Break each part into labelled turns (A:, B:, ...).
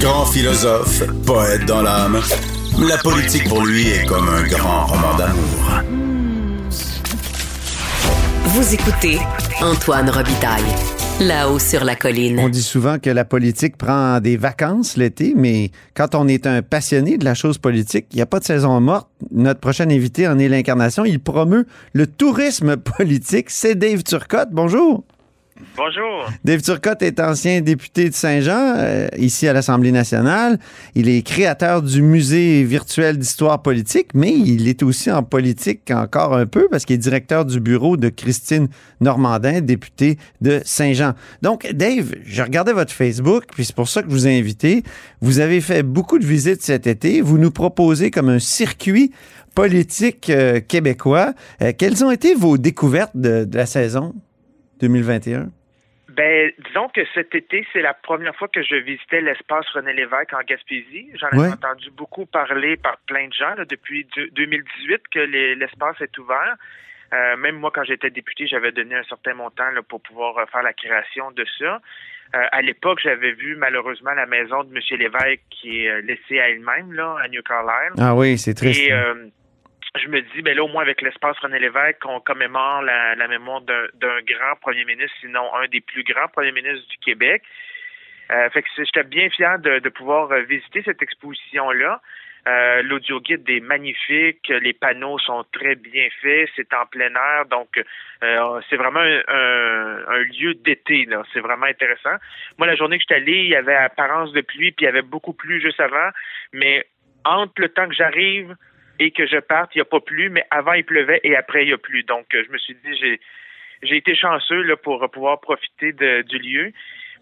A: Grand philosophe, poète dans l'âme, la politique pour lui est comme un grand roman d'amour.
B: Vous écoutez Antoine Robitaille, là-haut sur la colline.
C: On dit souvent que la politique prend des vacances l'été, mais quand on est un passionné de la chose politique, il n'y a pas de saison morte. Notre prochain invité en est l'incarnation. Il promeut le tourisme politique. C'est Dave Turcotte. Bonjour.
D: Bonjour.
C: Dave Turcotte est ancien député de Saint-Jean, euh, ici à l'Assemblée nationale. Il est créateur du musée virtuel d'histoire politique, mais il est aussi en politique encore un peu parce qu'il est directeur du bureau de Christine Normandin, députée de Saint-Jean. Donc, Dave, je regardais votre Facebook, puis c'est pour ça que je vous ai invité. Vous avez fait beaucoup de visites cet été. Vous nous proposez comme un circuit politique euh, québécois. Euh, quelles ont été vos découvertes de, de la saison? 2021?
D: Ben, disons que cet été, c'est la première fois que je visitais l'espace René Lévesque en Gaspésie. J'en ai
C: Ouais.
D: entendu beaucoup parler par plein de gens là, depuis deux- 2018 que les- l'espace est ouvert. Euh, même moi, quand j'étais député, j'avais donné un certain montant là, pour pouvoir euh, faire la création de ça. Euh, à l'époque, j'avais vu malheureusement la maison de M. Lévesque qui est laissée à elle-même là, à New Carlisle.
C: Ah oui, c'est triste.
D: Et euh, je me dis, ben là, au moins avec l'espace René Lévesque, on commémore la, mémoire d'un grand premier ministre, sinon un des plus grands premiers ministres du Québec. Euh, fait que j'étais bien fier de, pouvoir euh, visiter cette exposition-là. Euh, L'audio guide est magnifique, les panneaux sont très bien faits, c'est en plein air, donc euh, c'est vraiment un, lieu d'été. C'est vraiment intéressant. Moi, la journée que j'étais allé, il y avait apparence de pluie, puis il y avait beaucoup plu juste avant, mais entre le temps que j'arrive et que je parte, il n'y a pas plu, mais avant il pleuvait et après il y a plu. Donc euh, je me suis dit j'ai j'ai été chanceux là, pour pouvoir profiter de- du lieu.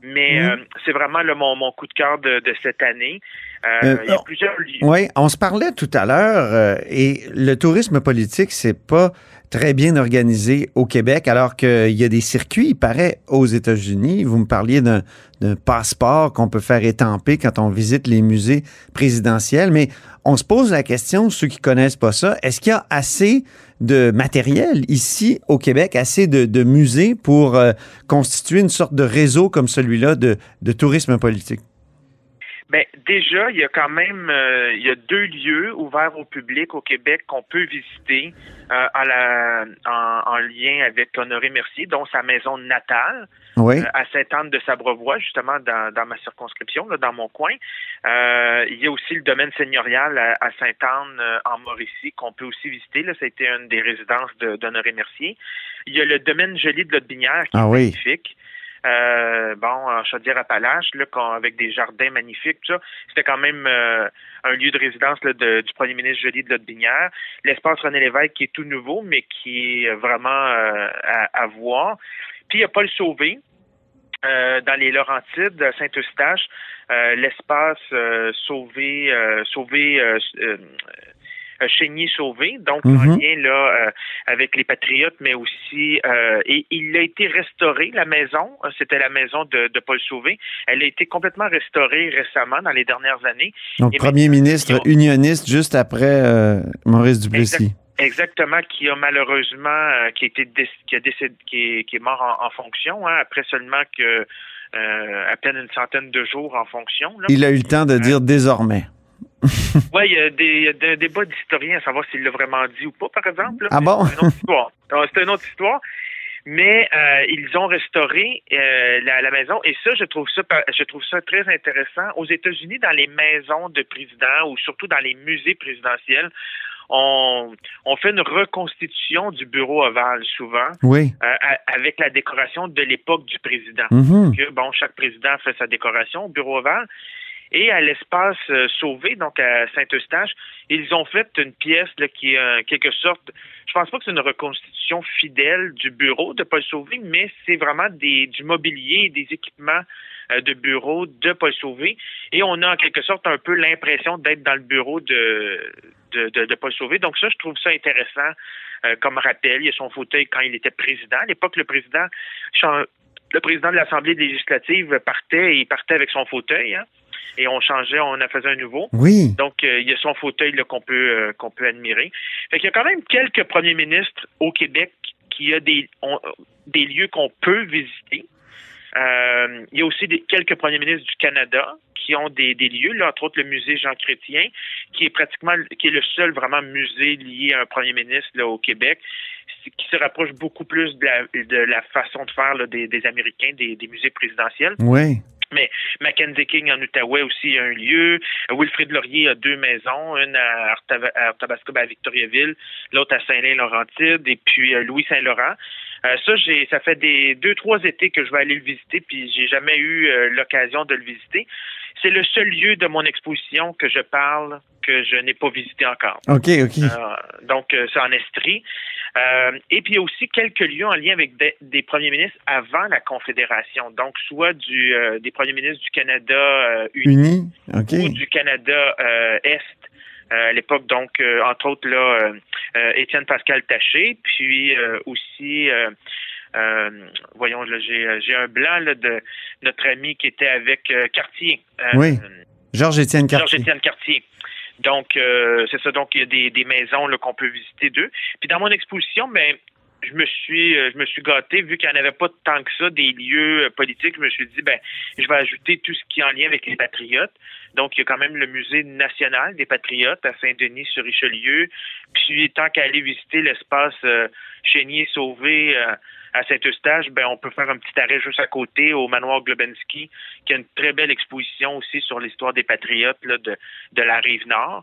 D: Mais
C: Mhm.
D: euh, c'est vraiment là, mon, mon coup de cœur de, de cette année. Euh,
C: Euh,
D: il y a plusieurs lieux.
C: Oui, on se parlait tout à l'heure euh, et le tourisme politique, c'est pas très bien organisé au Québec, alors qu'il y a des circuits, il paraît, aux États-Unis. Vous me parliez d'un passeport qu'on peut faire étamper quand on visite les musées présidentiels, mais on se pose la question, ceux qui connaissent pas ça, est-ce qu'il y a assez de matériel ici au Québec, assez de, musées pour euh, constituer une sorte de réseau comme celui-là de tourisme politique?
D: Ben, déjà, il y a quand même euh, il y a deux lieux ouverts au public au Québec qu'on peut visiter euh, en, la, en, en lien avec Honoré Mercier, dont sa maison natale.
C: Oui.
D: euh, à Sainte-Anne de Sabrevois, justement dans, dans ma circonscription, là, dans mon coin. Euh, il y a aussi le domaine seigneurial à, à Sainte-Anne euh, en Mauricie qu'on peut aussi visiter. Là, ça a été une des résidences de- d'Honoré Mercier. Il y a le domaine joli de Lotbinière qui
C: Ah
D: est
C: oui.
D: Euh, bon, en Chaudière-Appalaches, avec des jardins magnifiques, ça. C'était quand même euh, un lieu de résidence là, de- du premier ministre Joly de Lotbinière. L'espace René Lévesque qui est tout nouveau, mais qui est vraiment euh, à, à voir. Puis il y a Paul Sauvé, euh, dans les Laurentides, Saint-Eustache, euh, l'espace euh, sauvé, euh, sauvé, euh, euh, euh, Chénier sauvé, donc en
C: Mhm.
D: lien là euh, avec les patriotes, mais aussi euh, et il a été restauré la maison. C'était la maison de, de Paul Sauvé. Elle a été complètement restaurée récemment dans les dernières années.
C: Donc,
D: Et
C: premier ministre
D: ont-
C: unioniste juste après euh, Maurice Duplessis.
D: Exactement, qui a malheureusement euh, qui a été qui a décédé, qui est, qui est mort en, en fonction hein, après seulement que euh, à peine une centaine de jours en fonction. Là.
C: Il a eu le temps de dire désormais.
D: Ouais, il y a des, des débats d'historiens à savoir s'il l'a vraiment dit ou pas, par exemple. là.
C: Ah bon?
D: C'est une autre histoire. Euh, C'est une autre histoire. Mais euh, ils ont restauré euh, la, la maison et ça, je trouve ça, je trouve ça très intéressant. Aux États-Unis, dans les maisons de présidents ou surtout dans les musées présidentiels, on, on fait une reconstitution du bureau ovale souvent
C: Oui.
D: euh, avec la décoration de l'époque du président
C: Mhm.
D: que bon, chaque président fait sa décoration au bureau ovale. Et à l'espace euh, Sauvé, donc à Saint-Eustache, ils ont fait une pièce qui est en quelque sorte, je pense pas que c'est une reconstitution fidèle du bureau de Paul Sauvé, mais c'est vraiment des, du mobilier et des équipements euh, de bureau de Paul Sauvé. Et on a en quelque sorte un peu l'impression d'être dans le bureau de, de, Paul Sauvé. Donc ça, je trouve ça intéressant euh, comme rappel. Il y a son fauteuil quand il était président. À l'époque, le président le président de l'Assemblée législative partait et il partait avec son fauteuil. hein, et on changeait, on en faisait un nouveau.
C: Oui.
D: Donc, euh, il y a son fauteuil qu'on peut euh, qu'on peut admirer. Fait qu'il y a quand même quelques premiers ministres au Québec qui a des ont- des lieux qu'on peut visiter. Euh, il y a aussi des, quelques premiers ministres du Canada qui ont des, des lieux, là, entre autres le musée Jean Chrétien, qui est pratiquement qui est le seul vraiment musée lié à un premier ministre là, au Québec, qui se rapproche beaucoup plus de la, de la façon de faire là, des, des Américains, des, des musées présidentiels.
C: Oui.
D: Mais Mackenzie King en Outaouais aussi a un lieu. Wilfrid Laurier a deux maisons, une à Artabasco, à Victoriaville, l'autre à Saint-Lin-Laurentide, et puis euh, Louis Saint-Laurent. Euh, ça, j'ai, ça fait des deux, trois étés que je vais aller le visiter, puis j'ai jamais eu euh, l'occasion de le visiter. C'est le seul lieu de mon exposition que je parle que je n'ai pas visité encore.
C: OK, OK.
D: Euh, donc, c'est en Estrie. Euh, et puis, il y a aussi quelques lieux en lien avec des, des premiers ministres avant la Confédération. Donc, soit du, des premiers ministres du Canada uni,
C: uni?
D: ou du Canada Est. à l'époque, donc, entre autres, là, Étienne Pascal Taché, puis aussi euh, voyons, j'ai, un blanc là, de notre ami qui était avec euh, Cartier.
C: Euh, oui. Georges-Étienne Cartier.
D: Georges-Étienne Cartier. Donc, euh, c'est ça. Donc, il y a des, des maisons qu'on peut visiter d'eux. Puis dans mon exposition, ben, je me suis je me suis gâté. Vu qu'il n'y en avait pas tant que ça des lieux politiques je me suis dit ben je vais ajouter tout ce qui est en lien avec les patriotes. Donc il y a quand même le musée national des patriotes à Saint-Denis sur Richelieu. Puis tant qu'à aller visiter l'espace euh, Chénier Sauvé euh, à Saint-Eustache, ben on peut faire un petit arrêt juste à côté au manoir Globensky, qui a une très belle exposition aussi sur l'histoire des patriotes de, de la rive nord.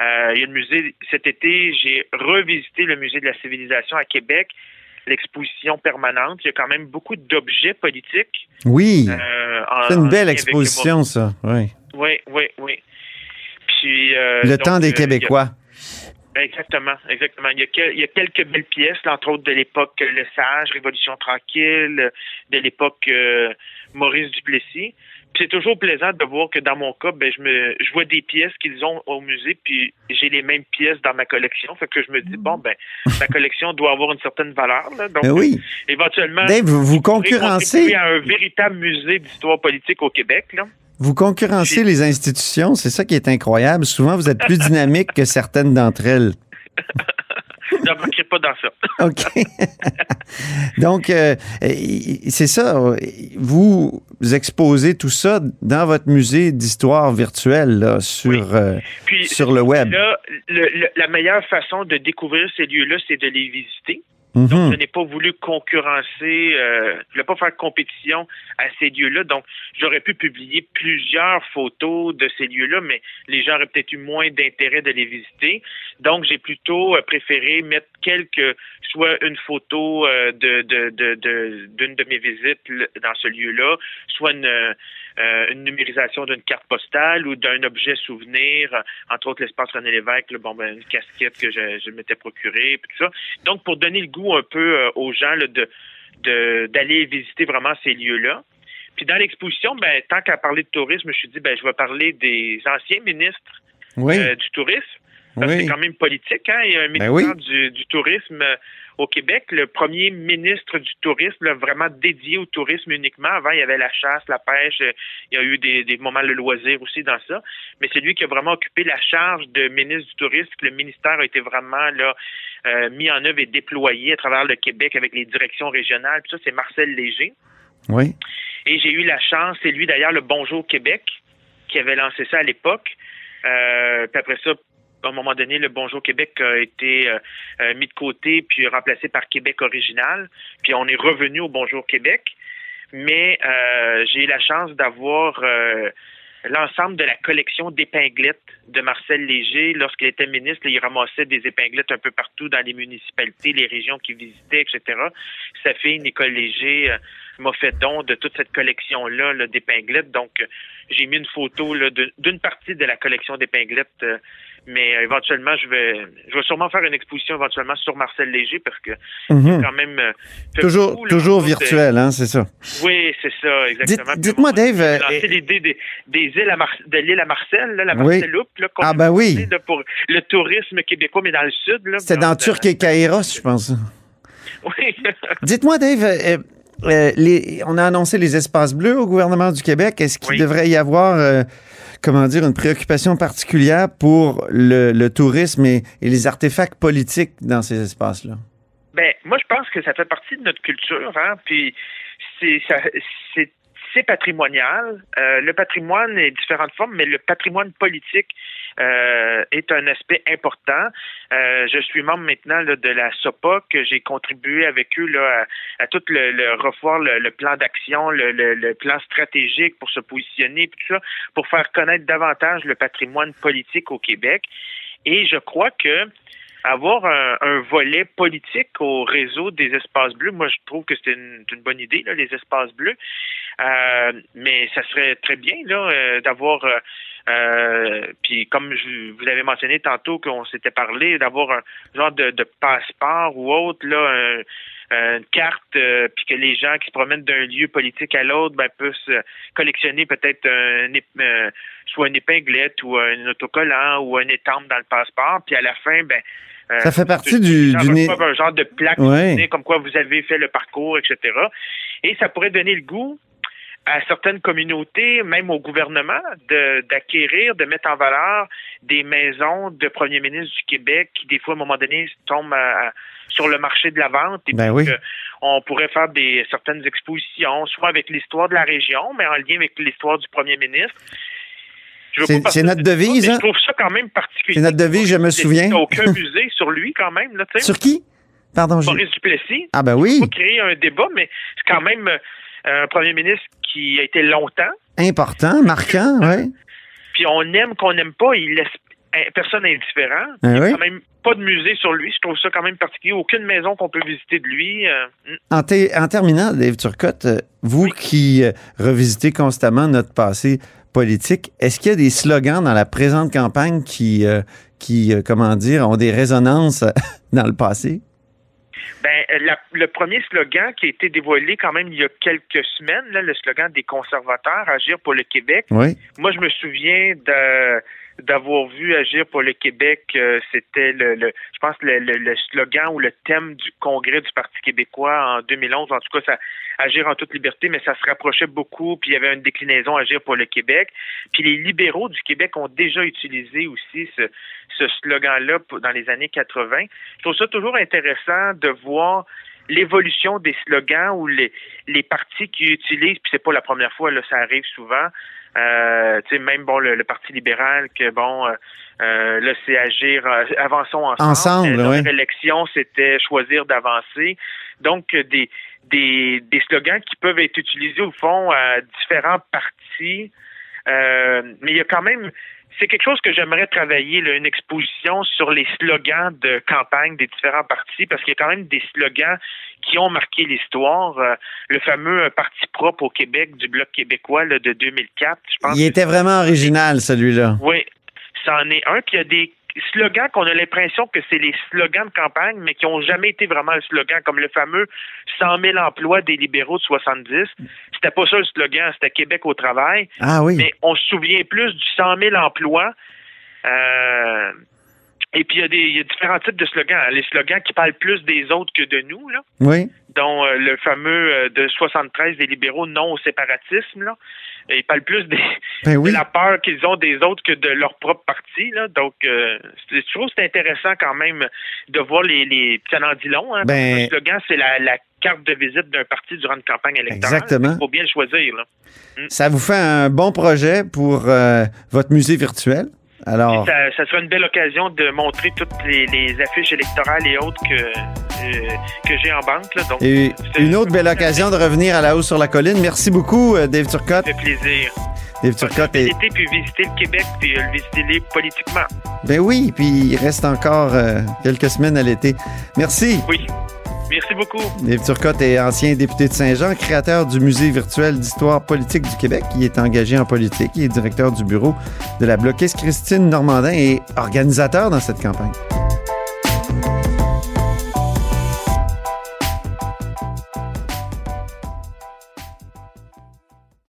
D: Euh, il y a le musée cet été, j'ai revisité le musée de la civilisation à Québec, l'exposition permanente. Il y a quand même beaucoup d'objets politiques.
C: Oui. Euh, c'est une belle exposition, ça. Oui.
D: Oui, oui, oui. Puis,
C: euh, le temps des Québécois.
D: Exactement, exactement. Il y, a il y a quelques belles pièces, entre autres de l'époque Le Sage, Révolution tranquille, de l'époque euh, Maurice Duplessis. C'est toujours plaisant de voir que dans mon cas, ben, je me je vois des pièces qu'ils ont au musée, puis j'ai les mêmes pièces dans ma collection. Fait que je me dis bon ben ma collection doit avoir une certaine valeur. Là, donc
C: ben oui.
D: éventuellement
C: Dave, vous, vous concurrencez
D: à un véritable musée d'histoire politique au Québec. Là.
C: Vous concurrencez les institutions, c'est ça qui est incroyable. Souvent, vous êtes plus dynamique que certaines d'entre elles.
D: ne pas dans ça.
C: OK. Donc, euh, c'est ça. Vous exposez tout ça dans votre musée d'histoire virtuelle sur, euh, sur le web.
D: Là, la meilleure façon de découvrir ces lieux-là, c'est de les visiter. Donc, mhm. je n'ai pas voulu concurrencer, euh, je ne pas faire compétition à ces lieux-là. Donc, j'aurais pu publier plusieurs photos de ces lieux-là, mais les gens auraient peut-être eu moins d'intérêt de les visiter. Donc, j'ai plutôt euh, préféré mettre quelques, soit une photo euh, de, de, de, d'une de, mes visites dans ce lieu-là, soit une, numérisation d'une carte postale ou d'un objet souvenir, entre autres l'espace René Lévesque, bon, ben, une casquette que je, je m'étais procurée, tout ça. Donc, pour donner le goût un peu euh, aux gens de, d'aller visiter vraiment ces lieux-là. Puis dans l'exposition, ben, tant qu'à parler de tourisme, je me suis dit, ben, je vais parler des anciens ministres euh, du tourisme. C'est quand même politique, hein? Il y a un ben ministère du, du, tourisme au Québec, le premier ministre du tourisme, vraiment dédié au tourisme uniquement. Avant, il y avait la chasse, la pêche, euh, il y a eu des, moments de loisir aussi dans ça. Mais c'est lui qui a vraiment occupé la charge de ministre du tourisme. Le ministère a été vraiment là euh, mis en œuvre et déployé à travers le Québec avec les directions régionales. Puis ça, c'est Marcel Léger.
C: Oui.
D: Et j'ai eu la chance, c'est lui d'ailleurs le Bonjour Québec qui avait lancé ça à l'époque. Euh, puis après ça, à un moment donné, le Bonjour Québec a été euh, euh, mis de côté puis remplacé par Québec original. Puis on est revenu au Bonjour Québec. Mais euh, j'ai eu la chance d'avoir l'ensemble de la collection d'épinglettes de Marcel Léger. Lorsqu'il était ministre, il ramassait des épinglettes un peu partout dans les municipalités, les régions qu'il visitait, etc. Sa fille, Nicole Léger, m'a fait don de toute cette collection-là d'épinglettes. Donc, j'ai mis une photo d'une partie de la collection d'épinglettes mais euh, éventuellement, je vais, je vais sûrement faire une exposition éventuellement sur Marcel Léger parce que
C: mhm.
D: quand même euh,
C: toujours, toujours virtuel, hein, c'est ça.
D: Oui, c'est ça, exactement.
C: Dites-moi, Dave,
D: lancé euh, l'idée des, des, îles à de l'île à Marcel, là, la Marceloupe, là,
C: ah ben oui,
D: pour le tourisme québécois, mais dans le sud.
C: C'était dans Turc et Kairos, je pense.
D: Oui.
C: Dites-moi, Dave. les, on a annoncé les espaces bleus au gouvernement du Québec. Est-ce qu'il devrait y avoir comment dire, une préoccupation particulière pour le, tourisme et, les artefacts politiques dans ces espaces-là?
D: Ben, moi, je pense que ça fait partie de notre culture, hein, puis c'est c'est patrimonial. Euh, le patrimoine est différentes formes, mais le patrimoine politique euh, est un aspect important. Euh, je suis membre maintenant de la que j'ai contribué avec eux là, à, tout le, le revoir le, plan d'action, le, plan stratégique pour se positionner, tout ça, pour faire connaître davantage le patrimoine politique au Québec. Et je crois que avoir un, un volet politique au réseau des espaces bleus, moi je trouve que c'est une, une bonne idée, là, les espaces bleus. Euh, mais ça serait très bien là euh, d'avoir euh, euh, puis comme je, vous avez mentionné tantôt qu'on s'était parlé d'avoir un genre de, de passeport ou autre là un- une carte euh, puis que les gens qui se promènent d'un lieu politique à l'autre ben peuvent se collectionner peut-être un, euh, soit une épinglette ou un autocollant ou un étampe dans le passeport puis à la fin ben euh,
C: Ça fait partie du-
D: reçoivent un genre de plaque
C: Ouais.
D: comme quoi vous avez fait le parcours, etc. Et ça pourrait donner le goût à certaines communautés, même au gouvernement, de- d'acquérir, de, mettre en valeur des maisons de premiers ministres du Québec qui, des fois, à un moment donné, tombent à- à- sur le marché de la vente. Et
C: Ben
D: puis
C: oui.
D: on pourrait faire des certaines expositions, soit avec l'histoire de la région, mais en lien avec l'histoire du premier ministre. Je
C: C'est- notre devise, hein?
D: Je trouve ça quand même particulier.
C: C'est notre devise, je me
D: Il
C: souviens.
D: n'y a aucun musée sur lui, quand même. Là.
C: Sur qui? Pardon, j'ai-
D: Maurice Duplessis
C: Ah ben oui,
D: pas créer un débat, mais c'est quand même euh, un premier ministre qui a été longtemps.
C: important, marquant, oui.
D: Puis on aime qu'on n'aime pas, il laisse personne indifférent.
C: Ah
D: il n'y a
C: oui?
D: quand même pas de musée sur lui. Je trouve ça quand même particulier. Aucune maison qu'on peut visiter de lui. euh.
C: En, te- en terminant, Dave Turcotte, euh, vous qui euh, revisitez constamment notre passé politique, est-ce qu'il y a des slogans dans la présente campagne qui, euh, qui euh, comment dire, ont des résonances euh, dans le passé?
D: Ben, la- le premier slogan qui a été dévoilé quand même il y a quelques semaines, là, le slogan des conservateurs, Agir pour le Québec,
C: Oui.
D: Moi, je me souviens de d'avoir vu Agir pour le Québec, euh, c'était le, le- je pense le, slogan ou le thème du congrès du Parti québécois en 2011. En tout cas, ça Agir en toute liberté, mais ça se rapprochait beaucoup. Puis il y avait une déclinaison Agir pour le Québec. Puis les libéraux du Québec ont déjà utilisé aussi ce, ce slogan-là dans les années 80. Je trouve ça toujours intéressant de voir l'évolution des slogans ou les, les partis qui utilisent, puis c'est pas la première fois, là, ça arrive souvent. Euh, tu sais, même bon, le, le Parti libéral, que bon, euh, euh, là, c'est agir, euh, avançons ensemble.
C: Ensemble,
D: Euh,
C: oui.
D: élection, c'était choisir d'avancer. Donc, euh, des, des, des slogans qui peuvent être utilisés au fond à différents partis. Euh, mais il y a quand même, c'est quelque chose que j'aimerais travailler, là, une exposition sur les slogans de campagne des différents partis, parce qu'il y a quand même des slogans qui ont marqué l'histoire. Euh, le fameux euh, parti propre au Québec du Bloc québécois là, de 2004, je pense.
C: Il était vraiment original, celui-là.
D: Oui, c'en est un. Puis il y a des slogans qu'on a l'impression que c'est les slogans de campagne, mais qui n'ont jamais été vraiment le slogan, comme le fameux 100 000 emplois des libéraux de 70. C'était pas ça le slogan, c'était Québec au travail.
C: Ah oui.
D: Mais on se souvient plus du 100 000 emplois. Euh, et puis il y, a des, il y a différents types de slogans. hein. Les slogans qui parlent plus des autres que de nous, là
C: Oui.
D: dont euh, le fameux euh, de 73 des libéraux non au séparatisme. Là. Ils parlent plus des,
C: Ben oui.
D: de la peur qu'ils ont des autres que de leur propre parti. Là. Donc, euh, je trouve que c'est intéressant quand même de voir les... les ça en dit long. Hein,
C: Ben-
D: Le slogan, c'est la, la carte de visite d'un parti durant une campagne électorale.
C: Exactement.
D: Il faut bien le choisir. Là.
C: Ça vous fait un bon projet pour euh, votre musée virtuel? Alors,
D: Ça, ça sera une belle occasion de montrer toutes les, les affiches électorales et autres que, euh, que j'ai en banque. Là. Donc,
C: et une autre belle occasion de revenir à la hausse sur la colline. Merci beaucoup, euh, Dave Turcotte.
D: Ça fait plaisir.
C: Dave Turcotte.
D: Visiter puis visiter le Québec puis euh, le visiter politiquement.
C: Ben oui, puis il reste encore euh, quelques semaines à l'été. Merci.
D: Oui. Merci beaucoup.
C: Dave Turcotte est ancien député de Saint-Jean, créateur du Musée virtuel d'histoire politique du Québec. Il est engagé en politique. Il est directeur du bureau de la bloquiste Christine Normandin et organisateur dans cette campagne.